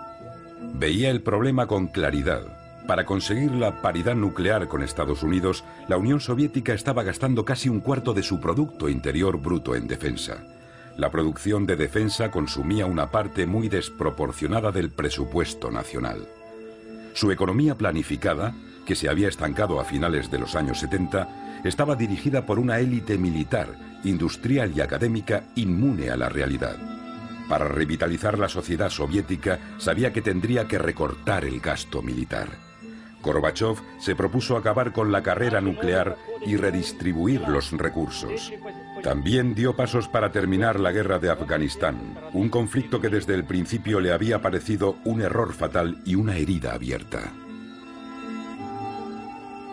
Veía el problema con claridad. Para conseguir la paridad nuclear con Estados Unidos, la Unión Soviética estaba gastando casi un cuarto de su Producto Interior Bruto en defensa. la producción de defensa consumía una parte muy desproporcionada del presupuesto nacional. Su economía planificada, que se había estancado a finales de los años 70, estaba dirigida por una élite militar, industrial y académica inmune a la realidad. Para revitalizar la sociedad soviética sabía que tendría que recortar el gasto militar. Gorbachev se propuso acabar con la carrera nuclear y redistribuir los recursos. También dio pasos para terminar la guerra de Afganistán, un conflicto que desde el principio le había parecido un error fatal y una herida abierta.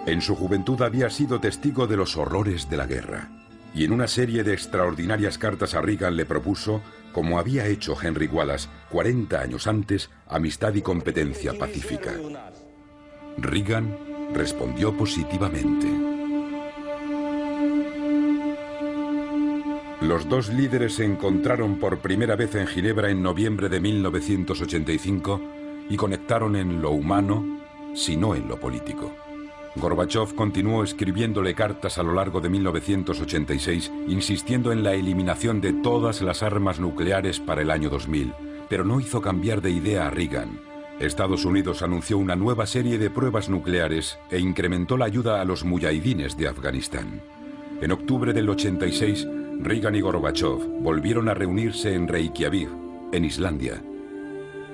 En su juventud había sido testigo de los horrores de la guerra, y en una serie de extraordinarias cartas a Reagan le propuso, como había hecho Henry Wallace 40 años antes, amistad y competencia pacífica. Reagan respondió positivamente. Los dos líderes se encontraron por primera vez en Ginebra en noviembre de 1985 y conectaron en lo humano, si no en lo político. Gorbachev continuó escribiéndole cartas a lo largo de 1986, insistiendo en la eliminación de todas las armas nucleares para el año 2000, pero no hizo cambiar de idea a Reagan, Estados Unidos anunció una nueva serie de pruebas nucleares e incrementó la ayuda a los muyahidines de Afganistán. En octubre del 86, Reagan y Gorbachev volvieron a reunirse en Reykjavik, en Islandia.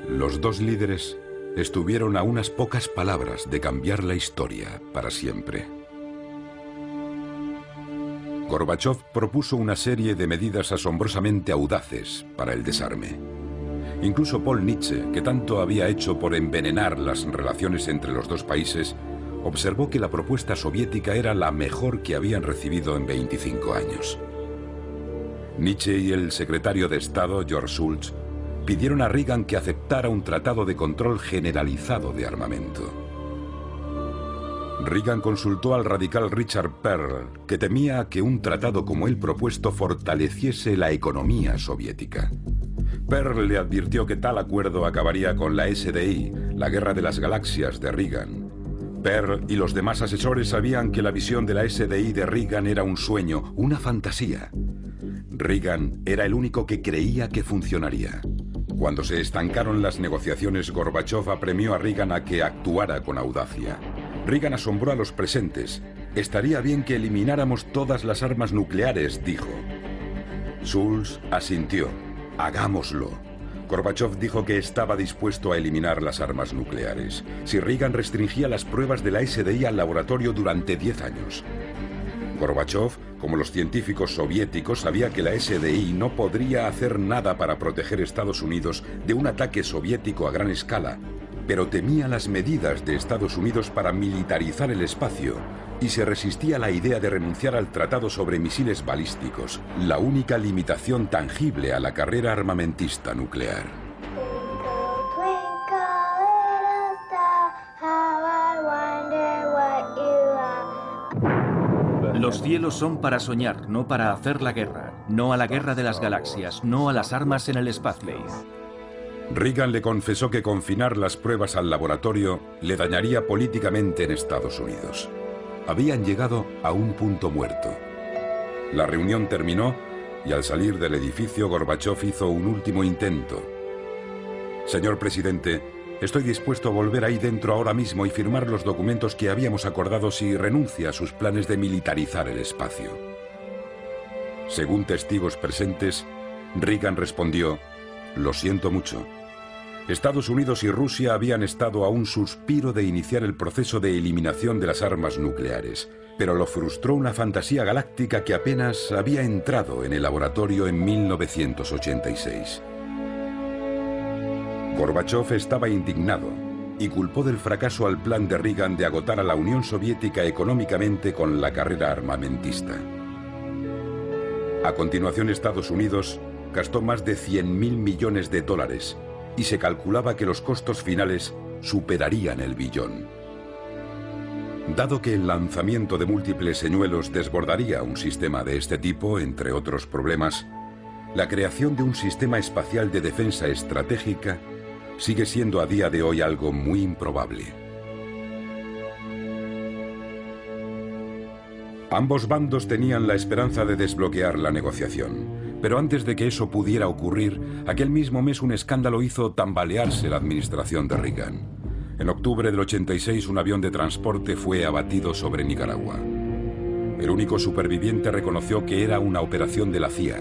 Los dos líderes estuvieron a unas pocas palabras de cambiar la historia para siempre. Gorbachev propuso una serie de medidas asombrosamente audaces para el desarme. Incluso Paul Nietzsche, que tanto había hecho por envenenar las relaciones entre los dos países, observó que la propuesta soviética era la mejor que habían recibido en 25 años. Nietzsche y el secretario de Estado, George Shultz, pidieron a Reagan que aceptara un tratado de control generalizado de armamento. Reagan consultó al radical Richard Perl, que temía que un tratado como el propuesto fortaleciese la economía soviética. Pearl le advirtió que tal acuerdo acabaría con la SDI, la Guerra de las Galaxias de Reagan. Pearl y los demás asesores sabían que la visión de la SDI de Reagan era un sueño, una fantasía. Reagan era el único que creía que funcionaría. Cuando se estancaron las negociaciones, Gorbachev apremió a Reagan a que actuara con audacia. Reagan asombró a los presentes. Estaría bien que elimináramos todas las armas nucleares, dijo. Schulz asintió. Hagámoslo. Gorbachev dijo que estaba dispuesto a eliminar las armas nucleares si Reagan restringía las pruebas de la SDI al laboratorio durante 10 años. Gorbachev, como los científicos soviéticos, sabía que la SDI no podría hacer nada para proteger Estados Unidos de un ataque soviético a gran escala, pero temía las medidas de Estados Unidos para militarizar el espacio y se resistía a la idea de renunciar al Tratado sobre Misiles Balísticos, la única limitación tangible a la carrera armamentista nuclear. Los cielos son para soñar, no para hacer la guerra. No a la guerra de las galaxias, no a las armas en el espacio. Reagan le confesó que confinar las pruebas al laboratorio le dañaría políticamente en Estados Unidos habían llegado a un punto muerto. La reunión terminó y al salir del edificio Gorbachev hizo un último intento. Señor presidente, estoy dispuesto a volver ahí dentro ahora mismo y firmar los documentos que habíamos acordado si renuncia a sus planes de militarizar el espacio. Según testigos presentes, Reagan respondió, lo siento mucho. Estados Unidos y Rusia habían estado a un suspiro de iniciar el proceso de eliminación de las armas nucleares, pero lo frustró una fantasía galáctica que apenas había entrado en el laboratorio en 1986. Gorbachev estaba indignado y culpó del fracaso al plan de Reagan de agotar a la Unión Soviética económicamente con la carrera armamentista. A continuación, Estados Unidos gastó más de 100.000 millones de dólares y se calculaba que los costos finales superarían el billón. Dado que el lanzamiento de múltiples señuelos desbordaría un sistema de este tipo, entre otros problemas, la creación de un sistema espacial de defensa estratégica sigue siendo a día de hoy algo muy improbable. Ambos bandos tenían la esperanza de desbloquear la negociación Pero antes de que eso pudiera ocurrir, aquel mismo mes un escándalo hizo tambalearse la administración de Reagan. En octubre del 86 un avión de transporte fue abatido sobre Nicaragua. El único superviviente reconoció que era una operación de la CIA.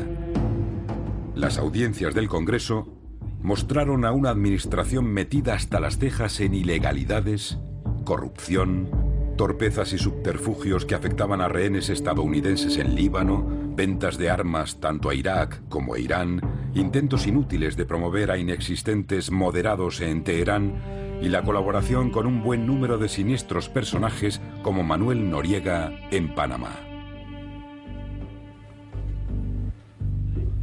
Las audiencias del Congreso mostraron a una administración metida hasta las cejas en ilegalidades, corrupción, torpezas y subterfugios que afectaban a rehenes estadounidenses en Líbano, ventas de armas tanto a Irak como a Irán, intentos inútiles de promover a inexistentes moderados en Teherán y la colaboración con un buen número de siniestros personajes como Manuel Noriega en Panamá.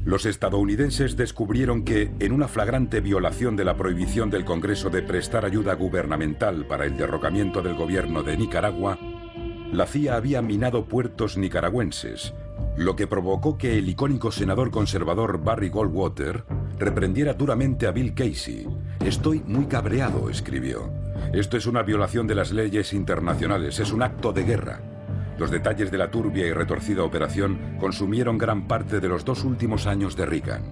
Los estadounidenses descubrieron que, en una flagrante violación de la prohibición del Congreso de prestar ayuda gubernamental para el derrocamiento del gobierno de Nicaragua, la CIA había minado puertos nicaragüenses, lo que provocó que el icónico senador conservador Barry Goldwater reprendiera duramente a Bill Casey. Estoy muy cabreado, escribió. Esto es una violación de las leyes internacionales, es un acto de guerra. Los detalles de la turbia y retorcida operación consumieron gran parte de los dos últimos años de Reagan.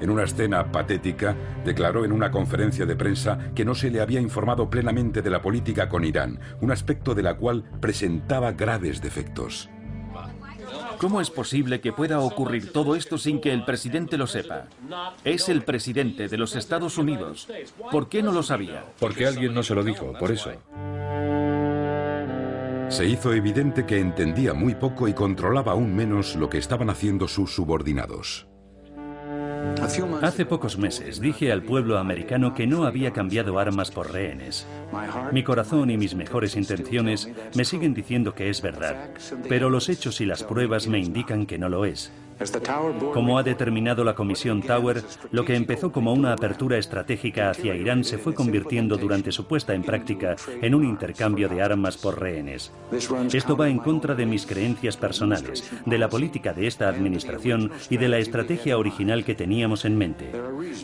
En una escena patética, declaró en una conferencia de prensa que no se le había informado plenamente de la política con Irán, un aspecto de la cual presentaba graves defectos. ¿Cómo es posible que pueda ocurrir todo esto sin que el presidente lo sepa? Es el presidente de los Estados Unidos. ¿Por qué no lo sabía? Porque alguien no se lo dijo, por eso. Se hizo evidente que entendía muy poco y controlaba aún menos lo que estaban haciendo sus subordinados. Hace pocos meses dije al pueblo americano que no había cambiado armas por rehenes. Mi corazón y mis mejores intenciones me siguen diciendo que es verdad, pero los hechos y las pruebas me indican que no lo es. Como ha determinado la Comisión Tower, lo que empezó como una apertura estratégica hacia Irán se fue convirtiendo durante su puesta en práctica en un intercambio de armas por rehenes. Esto va en contra de mis creencias personales, de la política de esta administración y de la estrategia original que teníamos en mente.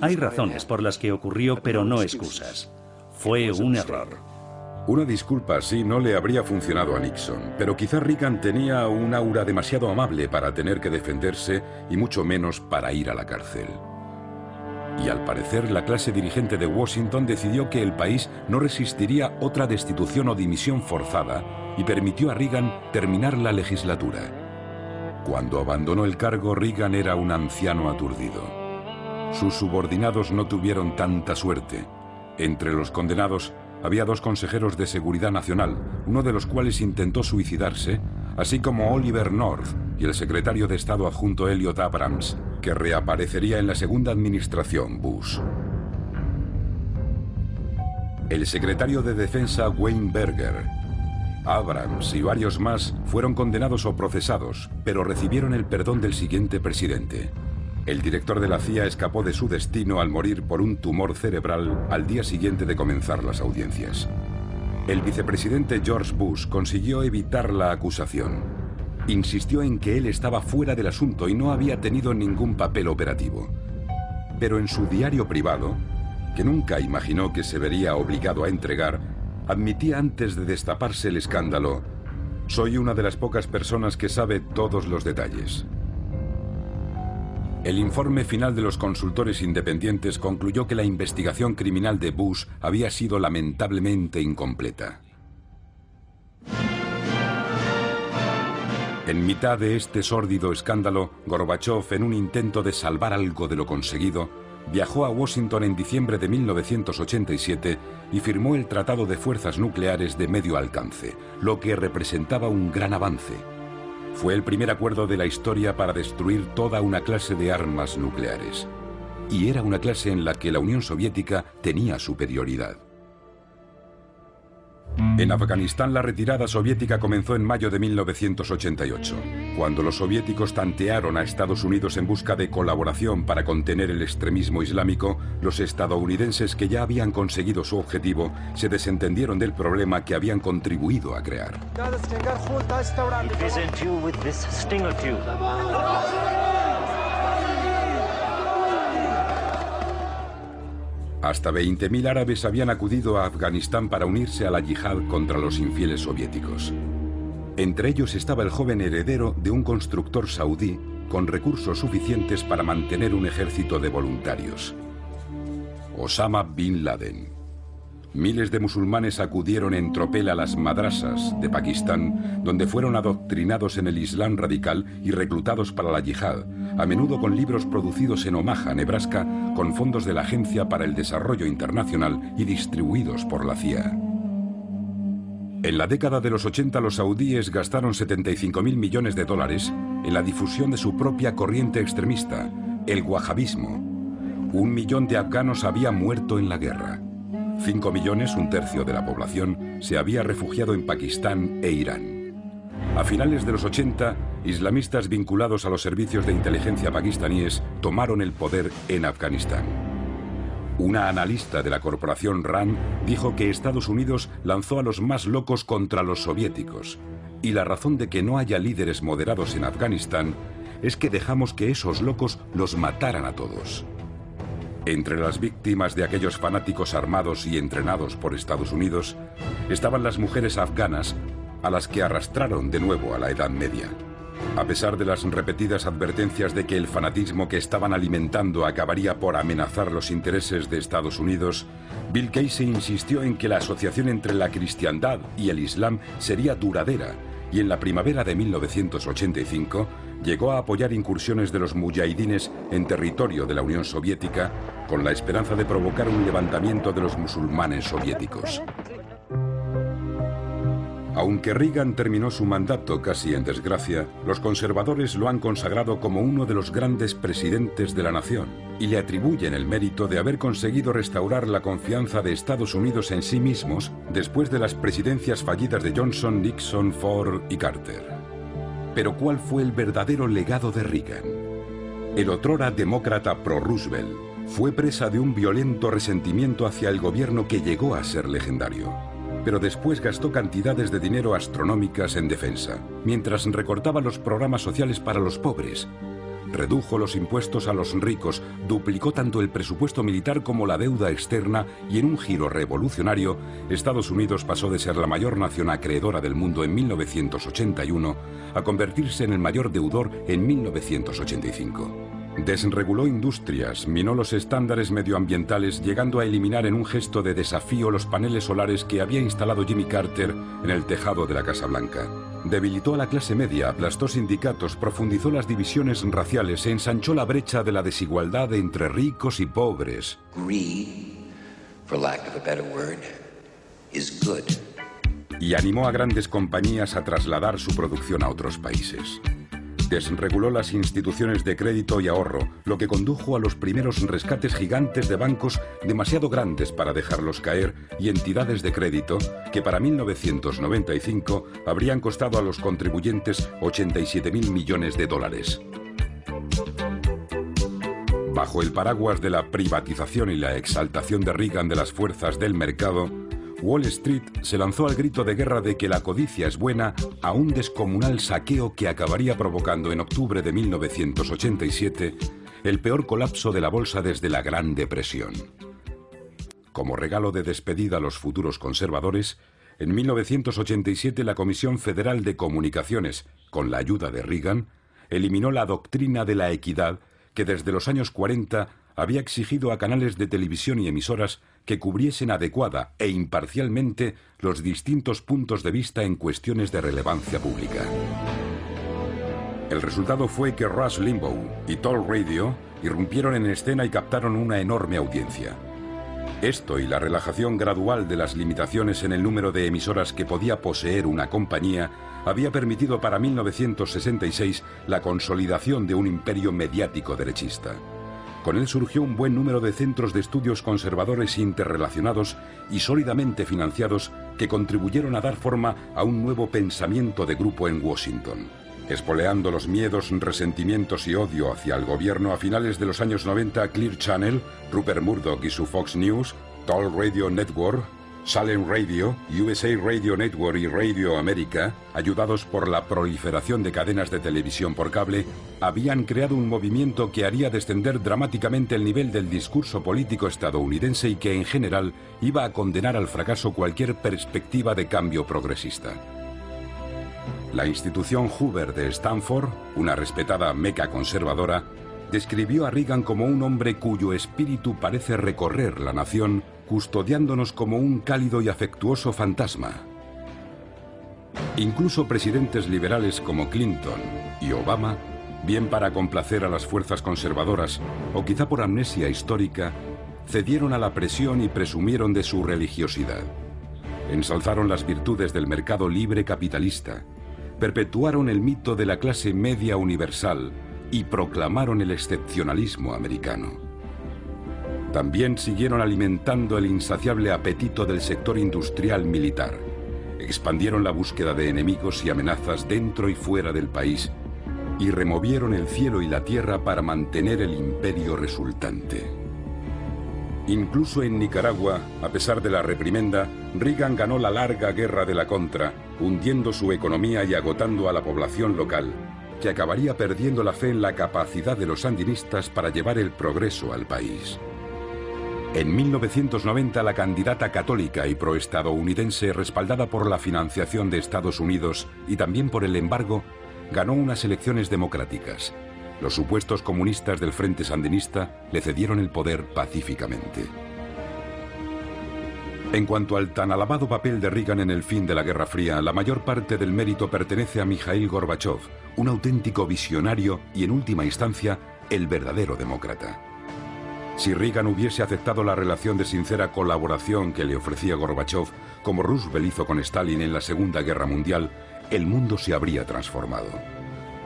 Hay razones por las que ocurrió, pero no excusas. Fue un error. Una disculpa así no le habría funcionado a Nixon, pero quizá Reagan tenía un aura demasiado amable para tener que defenderse y mucho menos para ir a la cárcel. Y al parecer la clase dirigente de Washington decidió que el país no resistiría otra destitución o dimisión forzada y permitió a Reagan terminar la legislatura. Cuando abandonó el cargo, Reagan era un anciano aturdido. Sus subordinados no tuvieron tanta suerte. Entre los condenados había dos consejeros de seguridad nacional, uno de los cuales intentó suicidarse, así como Oliver North y el secretario de Estado adjunto Elliot Abrams, que reaparecería en la segunda administración Bush. El secretario de Defensa Wayne Berger, Abrams y varios más fueron condenados o procesados, pero recibieron el perdón del siguiente presidente. El director de la CIA escapó de su destino al morir por un tumor cerebral al día siguiente de comenzar las audiencias. El vicepresidente George Bush consiguió evitar la acusación. Insistió en que él estaba fuera del asunto y no había tenido ningún papel operativo. Pero en su diario privado, que nunca imaginó que se vería obligado a entregar, admitía antes de destaparse el escándalo, soy una de las pocas personas que sabe todos los detalles. El informe final de los consultores independientes concluyó que la investigación criminal de Bush había sido lamentablemente incompleta. En mitad de este sórdido escándalo, Gorbachev, en un intento de salvar algo de lo conseguido, viajó a Washington en diciembre de 1987 y firmó el Tratado de Fuerzas Nucleares de Medio Alcance, lo que representaba un gran avance. Fue el primer acuerdo de la historia para destruir toda una clase de armas nucleares. Y era una clase en la que la Unión Soviética tenía superioridad. En Afganistán la retirada soviética comenzó en mayo de 1988, cuando los soviéticos tantearon a Estados Unidos en busca de colaboración para contener el extremismo islámico, los estadounidenses que ya habían conseguido su objetivo se desentendieron del problema que habían contribuido a crear. Hasta 20.000 árabes habían acudido a Afganistán para unirse a la yihad contra los infieles soviéticos. Entre ellos estaba el joven heredero de un constructor saudí con recursos suficientes para mantener un ejército de voluntarios. Osama Bin Laden. Miles de musulmanes acudieron en tropel a las madrasas de Pakistán, donde fueron adoctrinados en el Islam radical y reclutados para la yihad, a menudo con libros producidos en Omaha, Nebraska, con fondos de la Agencia para el Desarrollo Internacional y distribuidos por la CIA. En la década de los 80 los saudíes gastaron 75 mil millones de dólares en la difusión de su propia corriente extremista, el wahabismo. Un millón de afganos había muerto en la guerra. 5 millones, un tercio de la población, se había refugiado en Pakistán e Irán. A finales de los 80, islamistas vinculados a los servicios de inteligencia pakistaníes tomaron el poder en Afganistán. Una analista de la corporación RAND dijo que Estados Unidos lanzó a los más locos contra los soviéticos, y la razón de que no haya líderes moderados en Afganistán es que dejamos que esos locos los mataran a todos. Entre las víctimas de aquellos fanáticos armados y entrenados por Estados Unidos estaban las mujeres afganas a las que arrastraron de nuevo a la Edad Media. A pesar de las repetidas advertencias de que el fanatismo que estaban alimentando acabaría por amenazar los intereses de Estados Unidos, Bill Casey insistió en que la asociación entre la cristiandad y el Islam sería duradera y en la primavera de 1985 llegó a apoyar incursiones de los mujahidines en territorio de la Unión Soviética con la esperanza de provocar un levantamiento de los musulmanes soviéticos. Aunque Reagan terminó su mandato casi en desgracia, los conservadores lo han consagrado como uno de los grandes presidentes de la nación y le atribuyen el mérito de haber conseguido restaurar la confianza de Estados Unidos en sí mismos después de las presidencias fallidas de Johnson, Nixon, Ford y Carter. Pero ¿cuál fue el verdadero legado de Reagan? El otrora demócrata pro-Roosevelt fue presa de un violento resentimiento hacia el gobierno que llegó a ser legendario pero después gastó cantidades de dinero astronómicas en defensa, mientras recortaba los programas sociales para los pobres. Redujo los impuestos a los ricos, duplicó tanto el presupuesto militar como la deuda externa y en un giro revolucionario, Estados Unidos pasó de ser la mayor nación acreedora del mundo en 1981 a convertirse en el mayor deudor en 1985. Desreguló industrias, minó los estándares medioambientales, llegando a eliminar en un gesto de desafío los paneles solares que había instalado Jimmy Carter en el tejado de la Casa Blanca. Debilitó a la clase media, aplastó sindicatos, profundizó las divisiones raciales e ensanchó la brecha de la desigualdad entre ricos y pobres. Y animó a grandes compañías a trasladar su producción a otros países desreguló las instituciones de crédito y ahorro, lo que condujo a los primeros rescates gigantes de bancos demasiado grandes para dejarlos caer y entidades de crédito que para 1995 habrían costado a los contribuyentes 87 mil millones de dólares. Bajo el paraguas de la privatización y la exaltación de Reagan de las fuerzas del mercado, Wall Street se lanzó al grito de guerra de que la codicia es buena a un descomunal saqueo que acabaría provocando en octubre de 1987 el peor colapso de la bolsa desde la Gran Depresión. Como regalo de despedida a los futuros conservadores, en 1987 la Comisión Federal de Comunicaciones, con la ayuda de Reagan, eliminó la doctrina de la equidad que desde los años 40 había exigido a canales de televisión y emisoras que cubriesen adecuada e imparcialmente los distintos puntos de vista en cuestiones de relevancia pública. El resultado fue que Rush Limbaugh y Toll Radio irrumpieron en escena y captaron una enorme audiencia. Esto y la relajación gradual de las limitaciones en el número de emisoras que podía poseer una compañía había permitido para 1966 la consolidación de un imperio mediático derechista. Con él surgió un buen número de centros de estudios conservadores interrelacionados y sólidamente financiados que contribuyeron a dar forma a un nuevo pensamiento de grupo en Washington. Espoleando los miedos, resentimientos y odio hacia el gobierno a finales de los años 90, Clear Channel, Rupert Murdoch y su Fox News, Toll Radio Network, Salem Radio, USA Radio Network y Radio America, ayudados por la proliferación de cadenas de televisión por cable, habían creado un movimiento que haría descender dramáticamente el nivel del discurso político estadounidense y que en general iba a condenar al fracaso cualquier perspectiva de cambio progresista. La institución Hoover de Stanford, una respetada meca conservadora, describió a Reagan como un hombre cuyo espíritu parece recorrer la nación, custodiándonos como un cálido y afectuoso fantasma. Incluso presidentes liberales como Clinton y Obama, bien para complacer a las fuerzas conservadoras o quizá por amnesia histórica, cedieron a la presión y presumieron de su religiosidad. Ensalzaron las virtudes del mercado libre capitalista, perpetuaron el mito de la clase media universal y proclamaron el excepcionalismo americano. También siguieron alimentando el insaciable apetito del sector industrial militar. Expandieron la búsqueda de enemigos y amenazas dentro y fuera del país y removieron el cielo y la tierra para mantener el imperio resultante. Incluso en Nicaragua, a pesar de la reprimenda, Reagan ganó la larga guerra de la contra, hundiendo su economía y agotando a la población local, que acabaría perdiendo la fe en la capacidad de los sandinistas para llevar el progreso al país. En 1990 la candidata católica y proestadounidense respaldada por la financiación de Estados Unidos y también por el embargo, ganó unas elecciones democráticas. Los supuestos comunistas del Frente Sandinista le cedieron el poder pacíficamente. En cuanto al tan alabado papel de Reagan en el fin de la Guerra Fría, la mayor parte del mérito pertenece a Mikhail Gorbachev, un auténtico visionario y en última instancia el verdadero demócrata. Si Reagan hubiese aceptado la relación de sincera colaboración que le ofrecía Gorbachev, como Roosevelt hizo con Stalin en la Segunda Guerra Mundial, el mundo se habría transformado.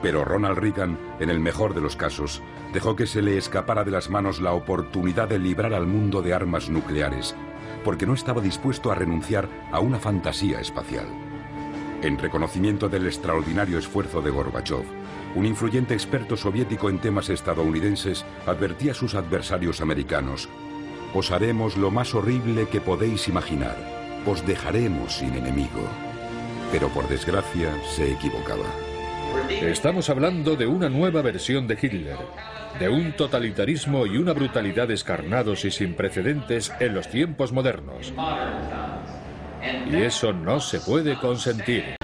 Pero Ronald Reagan, en el mejor de los casos, dejó que se le escapara de las manos la oportunidad de librar al mundo de armas nucleares porque no estaba dispuesto a renunciar a una fantasía espacial. En reconocimiento del extraordinario esfuerzo de Gorbachev, un influyente experto soviético en temas estadounidenses advertía a sus adversarios americanos, os haremos lo más horrible que podéis imaginar, os dejaremos sin enemigo. Pero por desgracia se equivocaba. Estamos hablando de una nueva versión de Hitler, de un totalitarismo y una brutalidad descarnados y sin precedentes en los tiempos modernos. Y eso no se puede consentir.